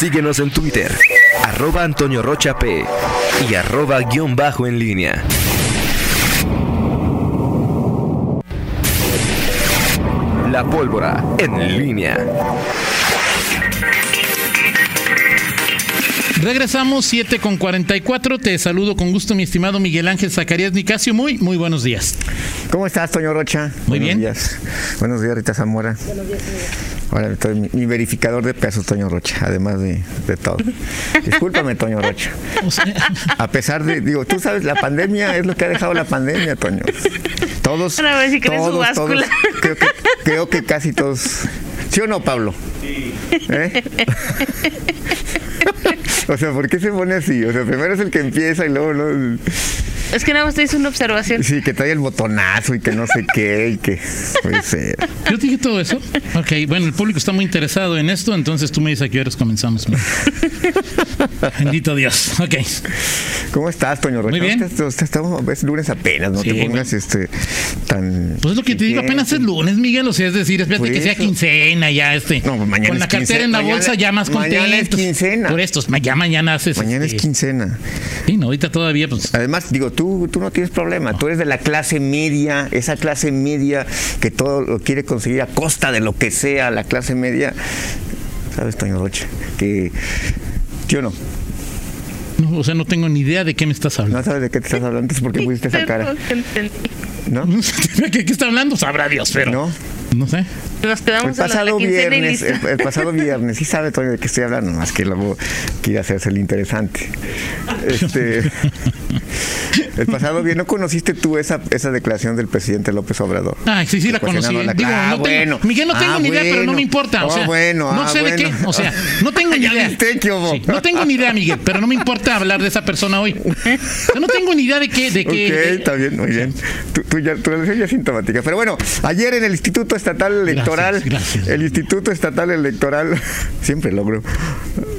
Síguenos en Twitter, arroba Antonio Rocha P y arroba guion bajo en línea. La pólvora en línea. Regresamos 7 con 44. Te saludo con gusto, mi estimado Miguel Ángel Zacarías Nicasio. Muy, muy buenos días. ¿Cómo estás, Toño Rocha? Muy buenos bien. Días. Buenos días, Rita Zamora. Buenos días, Ahora estoy mi, mi verificador de pesos, Toño Rocha, además de, de todo. Discúlpame, Toño Rocha. A pesar de, digo, tú sabes, la pandemia es lo que ha dejado la pandemia, Toño. Todos, si todos, todos, creo que, creo que casi todos. ¿Sí o no, Pablo? Sí. O sea, ¿por qué se pone así? O sea, primero es el que empieza y luego no. Es que nada más te hice una observación. Sí, que trae el botonazo y que no sé qué y que puede ser. yo te dije todo eso. Ok, bueno, el público está muy interesado en esto, entonces tú me dices a qué horas comenzamos. Bendito Dios. Ok. ¿Cómo estás, Toño? Muy bien. Estamos, es lunes apenas, no Sí, te pongas este tan. Pues es lo que te digo, apenas es lunes, Miguel. O sea, es decir, espérate Por que sea quincena ya, este. No, pues mañana con es la cartera quincena, en la mañana- bolsa ya más mañana es quincena. Por estos, ya mañana haces. Mañana es este, quincena. Sí, no, ahorita todavía, pues. Además, digo, tú, tú no tienes problema. Tú eres de la clase media, esa clase media que todo lo quiere conseguir a costa de lo que sea, la clase media. ¿Sabes, Toño Rocha? Que. Yo no. no, o sea, no tengo ni idea de qué me estás No hablando. sabes de qué te estás hablando, es porque pusiste esa cara. No te entendí. ¿No? ¿Qué, qué está hablando? Sabrá Dios, pero. No. No sé. Nos El quedamos a la, la pasado y viernes, el, el pasado viernes, sí sabe Toño de qué estoy hablando, más que luego quiere hacerse el interesante. Este, el pasado viernes, ¿no conociste tú esa, esa declaración del presidente López Obrador? Ah, sí, sí, la conocí. La- Digo, Ah, no tengo- bueno. Miguel, no tengo Ah, ni idea, pero no me importa. O Ah, bueno, no ah, sé de qué. O sea, no tengo ni idea. Sí, no tengo ni idea, Miguel, pero no me importa hablar de esa persona hoy. O sea, no tengo ni idea de qué. De Ok, qué de- está bien, muy bien. Tu, tu, ya, tu relación ya es sintomática. Pero bueno, ayer en el Instituto Estatal Electoral, Gracias, gracias. el Instituto Estatal Electoral, siempre logro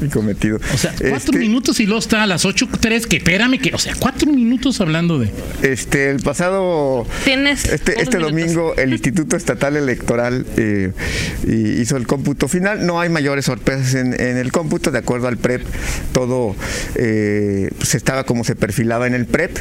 mi cometido. O sea, cuatro Este, minutos y luego está a las ocho tres. Que espérame, que. O sea, cuatro minutos hablando de. Este, el pasado Tienes este, este domingo el Instituto Estatal Electoral eh, hizo el cómputo final. No hay mayores sorpresas en, en el cómputo, de acuerdo al PREP, todo eh, pues estaba como se perfilaba en el PREP.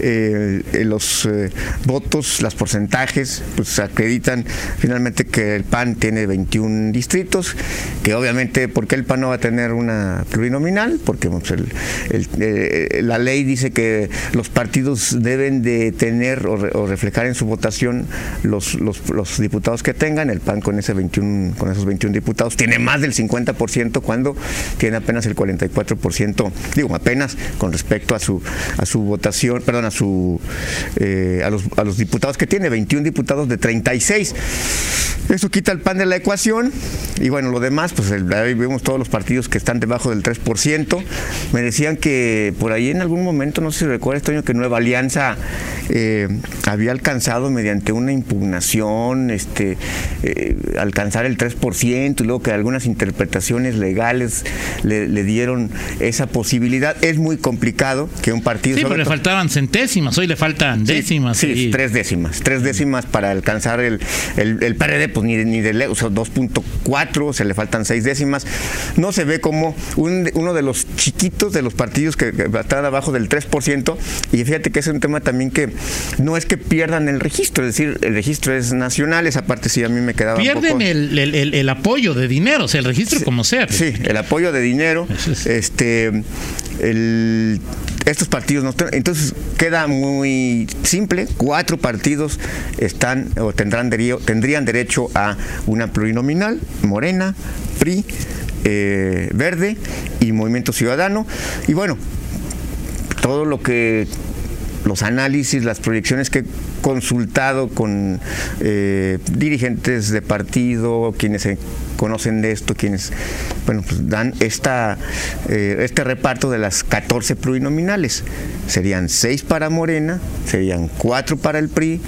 Eh, eh, los eh, votos, los porcentajes, pues acreditan finalmente que el PAN tiene 21 distritos, que obviamente, ¿por qué el PAN no va a tener una plurinominal? Porque pues, el- el- eh, la ley dice que los partidos deben de tener o, re- o reflejar en su votación los, los, los diputados que tengan. El PAN con, ese 21, con esos 21 diputados tiene más del 50% cuando tiene apenas el 44%, digo apenas con respecto a su, a su votación, perdón, a, su, eh, a, los, a los diputados que tiene, 21 diputados de 36. Eso quita el PAN de la ecuación y bueno, lo demás, pues el- ahí vemos todos los partidos que están debajo del 3%. Me decían que por ahí en algún momento, no sé si recuerdas, Toño, que Nueva Alianza eh, había alcanzado mediante una impugnación este, eh, alcanzar el 3% y luego que algunas interpretaciones legales le, le dieron esa posibilidad. Es muy complicado que un partido... Sí, pero le faltaban centésimas. Hoy le faltan décimas. Sí, y- tres décimas. Tres décimas para alcanzar el, el, el PRD, pues ni de, ni de lejos, o sea, 2.4, se le faltan seis décimas. No se ve como un- uno de los chiquitos de los partidos que, que están abajo del 3%. Y fíjate que es un tema también que no es que pierdan el registro, es decir, el registro es nacional, esa parte sí a mí me quedaba un Pierden poco- el, el- el- el apoyo de dinero, o sea, el registro como sea. Sí, el apoyo de dinero. Es. Este, el- estos partidos no entonces queda muy simple. Cuatro partidos están o tendrán derecho, tendrían derecho a una plurinominal: Morena, PRI, eh, Verde y Movimiento Ciudadano. Y bueno, todo lo que los análisis, las proyecciones que he consultado con eh, dirigentes de partido, quienes se conocen de esto, quienes bueno, pues dan esta, eh, este reparto de las 14 plurinominales. Serían 6 para Morena, serían 4 para el PRI,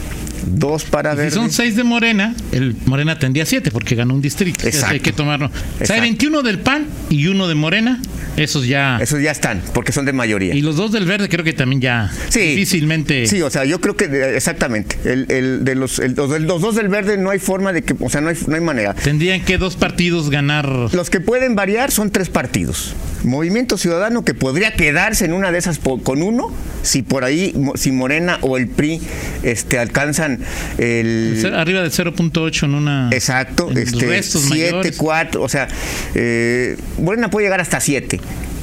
2 para Si Verde. son seis de Morena, el Morena tendría siete porque ganó un distrito. Exacto. hay que tomarlo. O sea, hay Exacto. 21 del PAN y uno de Morena Esos ya. Esos ya están, porque son de mayoría. Y los dos del verde creo que también ya Sí. difícilmente. Sí, o sea, yo creo que exactamente. El, el de los, el- los, los dos del verde no hay forma de que, o sea, no hay, no hay manera. Tendrían que dos partidos ganar. Los que pueden variar son tres partidos. Movimiento Ciudadano que podría quedarse en una de esas con uno, si por ahí, si Morena o el PRI este, alcanzan el... Arriba del 0.8 en una. Exacto, en este, restos 7, mayores. 4, o sea, eh, Morena puede llegar hasta 7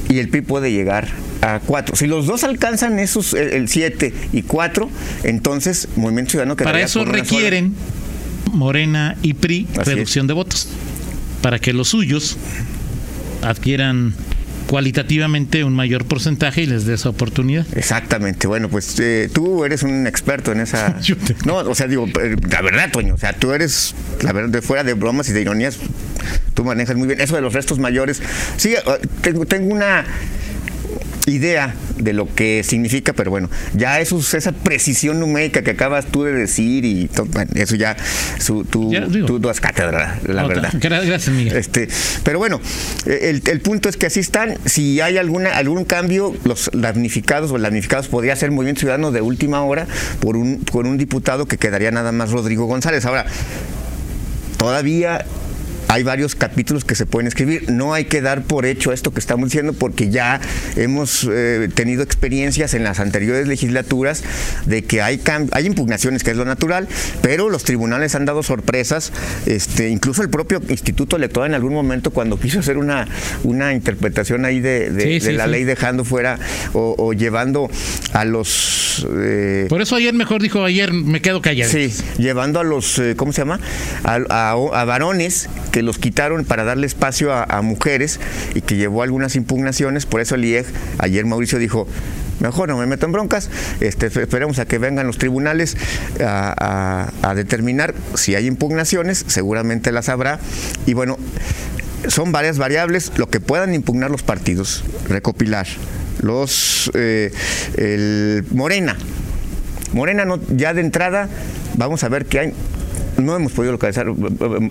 y el PRI puede llegar a 4. Si los dos alcanzan esos, el 7 y 4, entonces Movimiento Ciudadano Para quedaría eso una sola. requieren Morena y PRI Así reducción de votos. Para que los suyos adquieran cualitativamente un mayor porcentaje y les dé esa oportunidad. Exactamente, bueno, pues eh, tú eres un experto en esa... Yo te- No, o sea, digo, eh, la verdad, Toño, o sea, tú eres, la verdad, de fuera de bromas y de ironías, tú manejas muy bien eso de los restos mayores. Sí, eh, tengo, tengo una idea de lo que significa, pero bueno, ya eso, esa precisión numérica que acabas tú de decir y todo, bueno, eso ya, su, tú, Ya, tú das cátedra, la verdad. Gra- Gracias, Miguel. Este, pero bueno, eh, el, el punto es que así están. Si hay alguna algún cambio, los damnificados o damnificados podría ser Movimiento Ciudadano de última hora por un por un diputado que quedaría nada más Rodrigo González. Ahora, todavía hay varios capítulos que se pueden escribir. No hay que dar por hecho esto que estamos diciendo porque ya hemos eh, tenido experiencias en las anteriores legislaturas de que hay, hay impugnaciones, que es lo natural, pero los tribunales han dado sorpresas. Este, incluso el propio Instituto Electoral en algún momento cuando quiso hacer una, una interpretación ahí de, de- Sí, de sí, la sí. ley dejando fuera o, o llevando a los... eh, Por eso ayer mejor dijo, ayer me quedo callado. Sí, llevando a los, eh, ¿cómo se llama? A, a- a varones que los quitaron para darle espacio a, mujeres y que llevó algunas impugnaciones. Por eso el IEG, ayer Mauricio dijo, mejor no me meto en broncas, este, espe- esperemos a que vengan los tribunales a, determinar si hay impugnaciones, seguramente las habrá. Y bueno, son varias variables, lo que puedan impugnar los partidos, recopilar. Los, eh, el Morena, Morena no, ya de entrada, vamos a ver qué hay. No hemos podido localizar.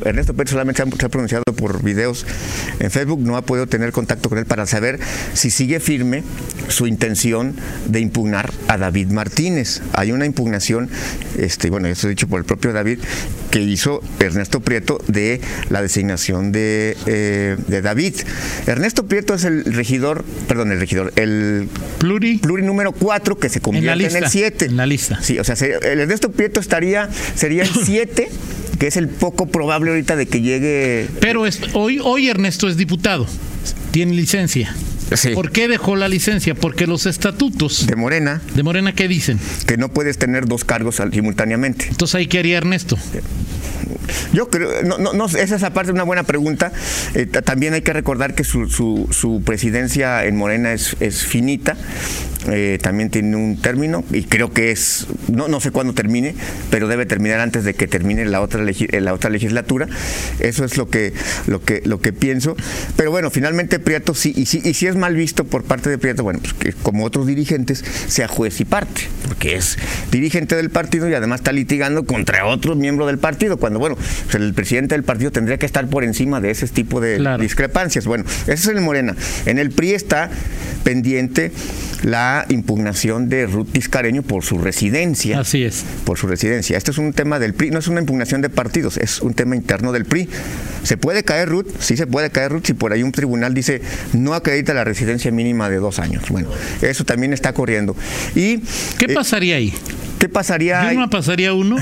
Ernesto Pérez solamente se ha, pronunciado por videos en Facebook, no ha podido tener contacto con él para saber si sigue firme su intención de impugnar a David Martínez. Hay una impugnación, este, bueno, eso dicho por el propio David, que hizo Ernesto Prieto de la designación de, eh, de David. Ernesto Prieto es el regidor, perdón, el regidor, el Pluri. pluri número 4 que se convierte en, lista, el 7. en la lista. Sí, o sea, se- el Ernesto Prieto estaría, sería el 7, que es el poco probable ahorita de que llegue. Pero es, hoy, hoy Ernesto es diputado. Tiene licencia. Sí. ¿Por qué dejó la licencia? Porque los estatutos De Morena, de Morena, ¿qué dicen? que no puedes tener dos cargos simultáneamente. Entonces ahí qué haría Ernesto. Yo creo, no, no, no, esa es aparte una buena pregunta. Eh, ta- también hay que recordar que su, su- su presidencia en Morena es, es finita. Eh, también tiene un término y creo que es, no, no sé cuándo termine, pero debe terminar antes de que termine la otra, legi- eh, la otra legislatura. Eso es lo que, lo que, lo que pienso. Pero bueno, finalmente Prieto sí, y sí, y sí es mal visto por parte de Prieto, bueno, pues que como otros dirigentes, sea juez y parte, porque es dirigente del partido y además está litigando contra otro miembro del partido, cuando bueno, pues el presidente del partido tendría que estar por encima de ese tipo de Claro. discrepancias. Bueno, eso es en el Morena. En el PRI está pendiente la impugnación de Ruth Vizcareño por su residencia Así es. por su residencia. Este es un tema del PRI, no es una impugnación de partidos, es un tema interno del PRI. ¿Se puede caer Ruth? Sí se puede caer Ruth si por ahí un tribunal dice no acredita la residencia mínima de dos años. Bueno, eso también está corriendo. ¿Y ¿Qué eh, pasaría ahí? qué pasaría? ¿Dilma pasaría uno?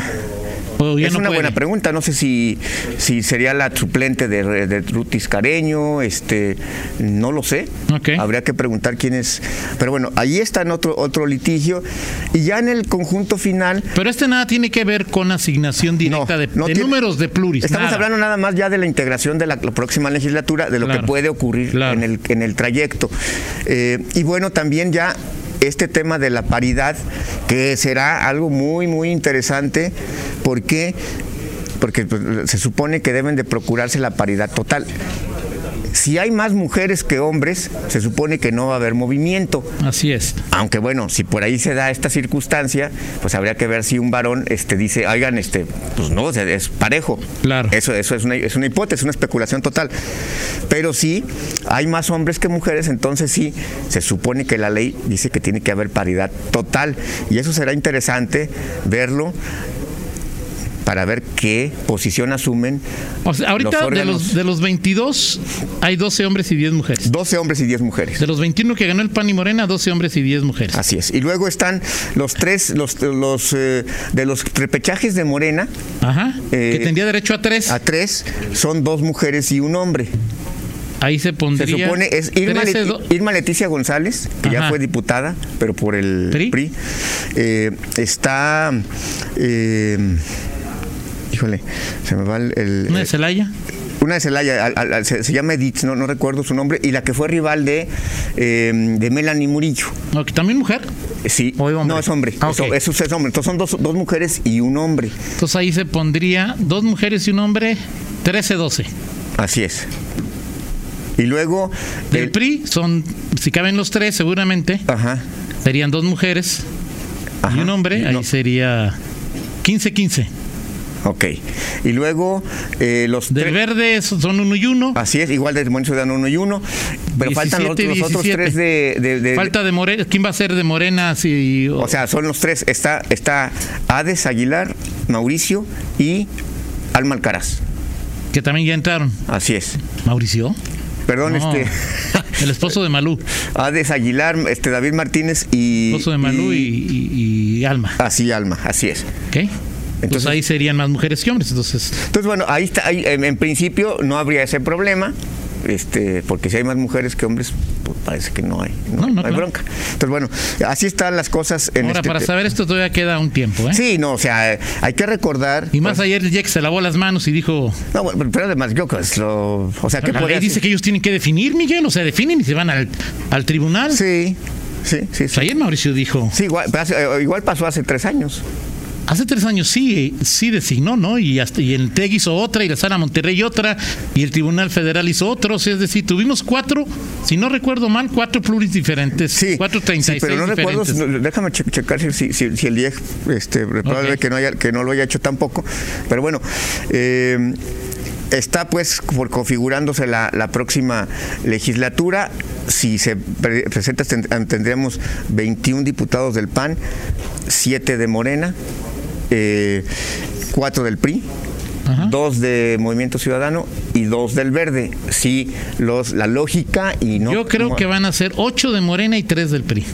¿O ya es no una puede? buena pregunta. No sé si, si sería la suplente de, de Ruth Iscareño, este, no lo sé. Habría que preguntar quién es. Pero bueno, ahí está en otro, otro litigio. Y ya en el conjunto final, Pero este nada tiene que ver con asignación directa No, de, no de tiene- números de pluris. Estamos nada. hablando nada más ya de la integración de la, la próxima legislatura, de lo Claro, que puede ocurrir claro. en, el, en el trayecto. Eh, y bueno, también ya este tema de la paridad, que será algo muy, muy interesante, porque, porque se supone que deben de procurarse la paridad total. Si hay más mujeres que hombres, se supone que no va a haber movimiento. Así es. Aunque bueno, si por ahí se da esta circunstancia, pues habría que ver si un varón este, dice, oigan, este, pues no, es parejo. Claro. Eso, eso es, una, es una hipótesis, una especulación total. Pero si hay más hombres que mujeres, entonces sí, se supone que la ley dice que tiene que haber paridad total. Y eso será interesante verlo para ver qué posición asumen O sea, ahorita los de los, de los 22 hay 12 hombres y 10 mujeres. 12 hombres y 10 mujeres. De los 21 que ganó el PAN y Morena, 12 hombres y 10 mujeres. Así es. Y luego están los tres, los, los eh, de los repechajes de Morena, Ajá. Eh, que tendría derecho a 3. a tres, son dos mujeres y un hombre. Ahí se Se pondría. supone es Irma, 13 Leti- do- Irma Leticia González, que ya fue diputada, pero por el ¿PRI? PRI. Eh, está. Eh, híjole, se me va el. el- Una de Celaya. una de Celaya, al- al- al- se, se llama Edith, no, no recuerdo su nombre, y la que fue rival de, eh, de Melanie Murillo. También mujer. Eh, Sí, ¿O es hombre? no es hombre, Ah, eso, ok. eso es hombre. Entonces son dos, dos mujeres y un hombre. Entonces ahí se pondría dos mujeres y un hombre, 13-12. Así es. Y luego. Del el- PRI son, si caben los tres, seguramente, Ajá. serían dos mujeres Ajá. y un hombre. Ahí No. sería 15-15. Ok. Y luego eh, los Del verde son uno y uno. Así es, igual de Movimiento Ciudadano uno y uno. Pero faltan los, 17, los otros 17. tres de. de- de- Falta de Morena. ¿Quién va a ser de Morena? Si, o sea, son los tres. Está, está Hades Aguilar, Mauricio y Alma Alcaraz. que también ya entraron. Así es. ¿Mauricio? Perdón, No. este. El esposo de Malú. Hades Aguilar, este David Martínez y. El esposo de Malú y, y- y Alma. Así, Alma, así es. ¿Ok? Entonces, Entonces- ahí serían más mujeres que hombres. Entonces, Entonces, bueno, ahí está, ahí, en, en principio no habría ese problema, este, porque si hay más mujeres que hombres, pues parece que no hay, no, No, no, no hay claro. bronca. Entonces, bueno, así están las cosas en ahora este para saber esto todavía queda un tiempo, ¿eh? Sí, no, o sea, hay que recordar. Y más pues, ayer Jack se lavó las manos y dijo, No, bueno, pero además, yo pues, lo, o sea, ¿qué podría dice hacer? que ellos tienen que definir, Miguel, o sea, definen y se van al, al tribunal. Sí, sí, sí. Pues sí. ayer Mauricio dijo, Sí, igual, eh, igual pasó hace tres años. Hace tres años sí, sí designó, ¿no? Y, hasta, y el TEG hizo otra, y la Sala Monterrey otra, y el Tribunal Federal hizo otros, es decir, tuvimos cuatro, si no recuerdo mal, cuatro pluris diferentes, Sí, cuatro sí, 36 pero no recuerdo, diferentes. no, déjame che- checar si, si, si- si el IEG, este, probable que, no haya, que no lo haya hecho tampoco, pero bueno, eh, está pues por configurándose la, la próxima legislatura, si se pre- presenta ten- tendríamos 21 diputados del PAN, 7 de Morena, eh, 4 del PRI, Ajá. dos de Movimiento Ciudadano y dos del Verde. Sí, los, la lógica y no. Yo creo que van a ser ocho de Morena y tres del PRI.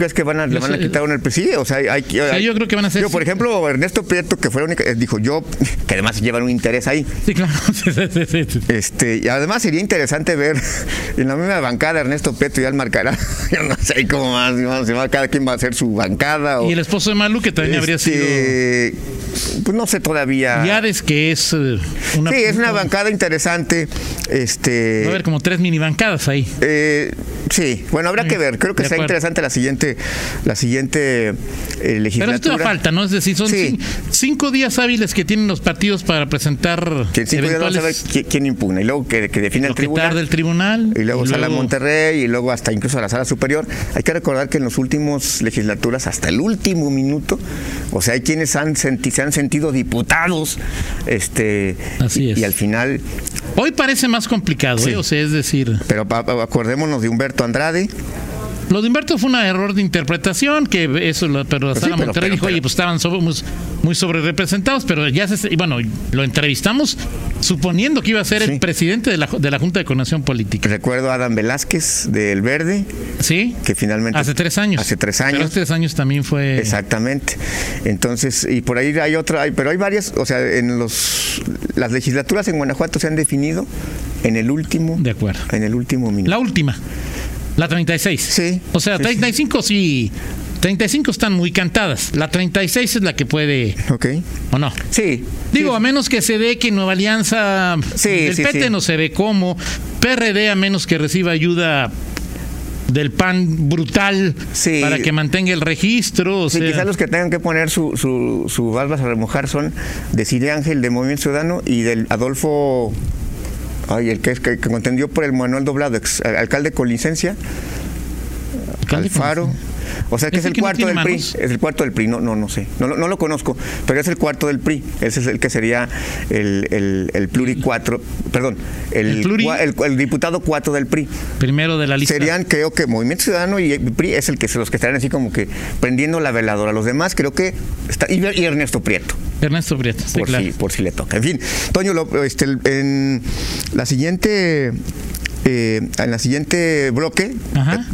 ¿Tú crees que van a, le van a quitar un el Sí, o sea, hay, hay- hay- yo creo que van a ser- Yo, por ejemplo, Ernesto Prieto, que fue la única, eh, dijo yo, que además llevan un interés ahí. Sí, claro. Sí, sí. Este, y además sería interesante ver en la misma bancada Ernesto Prieto y Alma Alcaraz. Yo no sé cómo más, cada quien va a hacer su bancada. O, Y el esposo de Malú, que también habría sido. Pues no sé todavía. Yades, que es eh, una. sí, es una bancada interesante. Este. Va a haber como tres mini bancadas ahí. Eh, sí, bueno, habrá que ver. Creo que será interesante la siguiente, la siguiente eh, Pero legislatura. esto da falta, ¿no? Es decir, son Sí. cinco días hábiles que tienen los partidos para presentar Que cinco días vamos a ver eventuales qui- quién impugna y luego que, que define el lo que tribunal. el tribunal. Y luego sala Monterrey y luego hasta incluso a la sala superior. Hay que recordar que en las últimas legislaturas, hasta el último minuto, o sea, hay quienes han senti- se han sentido diputados, este, Así y, es. y al final, Hoy parece más complicado, Sí. ¿eh? O sea, es decir, pero acordémonos de Humberto Andrade, lo de Humberto fue un error de interpretación, que eso, pero la Pues sí, pero- Monterrey pero- dijo, oye, pues estaban sobre- muy, sobre representados, pero ya se, bueno, lo entrevistamos suponiendo que iba a ser Sí. el presidente de la, de la Junta de Coordinación Política. recuerdo a Adam Velázquez del Verde, ¿Sí? que finalmente... Hace tres años. Hace tres Pero años. hace tres años también fue. Exactamente. Entonces, y por ahí hay otra, hay- pero hay varias, o sea, en los las legislaturas en Guanajuato se han definido en el último De acuerdo. en el último minuto. La última, la 36. Sí, O sea, sí, 35 sí. 35 están muy cantadas. La 36 es la que puede, ¿Ok? ¿o no? Sí. Digo, sí. a menos que se dé que Nueva Alianza Sí, del sí, PT no se ve cómo, PRD a menos que reciba ayuda del PAN brutal Sí. para que mantenga el registro. O Sí, sea, quizás los que tengan que poner su, su, su barbas a remojar son de Cide Ángel de Movimiento Ciudadano y del Adolfo Ay, el que, que, que contendió por el Manuel Doblado, ex- alcalde con licencia, Alfaro. O sea que es ¿Ese el que cuarto del PRI. Es el cuarto del PRI. No, no, no sé. No, lo- no lo conozco, pero es el cuarto del PRI. Ese es el que sería el, el, el pluri cuatro. Perdón, el, El pluri- el- el diputado cuatro del PRI. Primero de la lista. Serían, creo que Movimiento Ciudadano y el PRI es el que los que estarán así como que prendiendo la veladora. Los demás creo que está. Y, y Ernesto Prieto Ernesto Prieto. Por, claro. si, por si le toca. En fin, Toño, lo- este, en la siguiente. eh, en la siguiente bloque,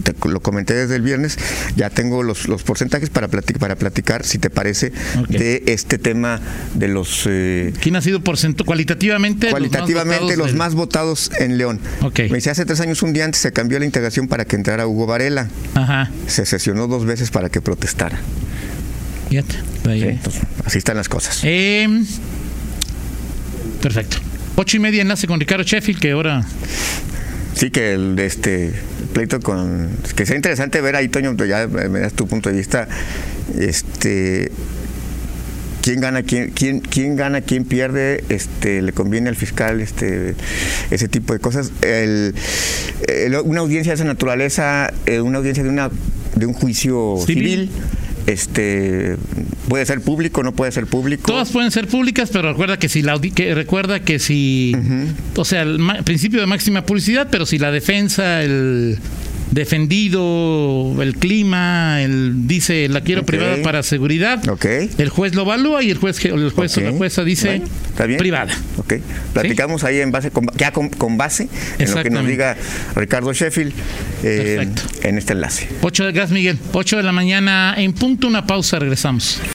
te- te lo comenté desde el viernes, ya tengo los, los porcentajes para, plati- para platicar, si te parece, de este tema de los eh, ¿Quién ha sido porcento cualitativamente? cualitativamente los del- más votados en León. Ok. Me dice, hace tres años, un día antes, se cambió la integración para que entrara Hugo Varela. Ajá. Se sesionó dos veces para que protestara. Fíjate. Ahí. Sí, entonces, así están las cosas. Eh, perfecto. Ocho y media enlace con Ricardo Sheffield, que ahora. Sí, que el de este pleito con. Que sea interesante ver ahí, Toño, ya me das tu punto de vista. Este. ¿Quién gana, quién, quién, quién gana, quién pierde? Este, le conviene al fiscal este, ese tipo de cosas. El- el- una audiencia de esa naturaleza, eh, una audiencia de una de un juicio Civil. civil, este, puede ser público, no puede ser público. Todas pueden ser públicas, pero recuerda que si la que recuerda que si o sea, el ma- principio de máxima publicidad, pero si la defensa, el defendido, el clima, el dice la quiero privada para seguridad, Ok. el juez lo evalúa y el juez el juez o la jueza dice privada. Ok. Platicamos ahí en base, con- ya con, con base en lo que nos diga Ricardo Sheffield eh, en este enlace. 8 de gas Miguel, 8 de la mañana en punto una pausa, regresamos.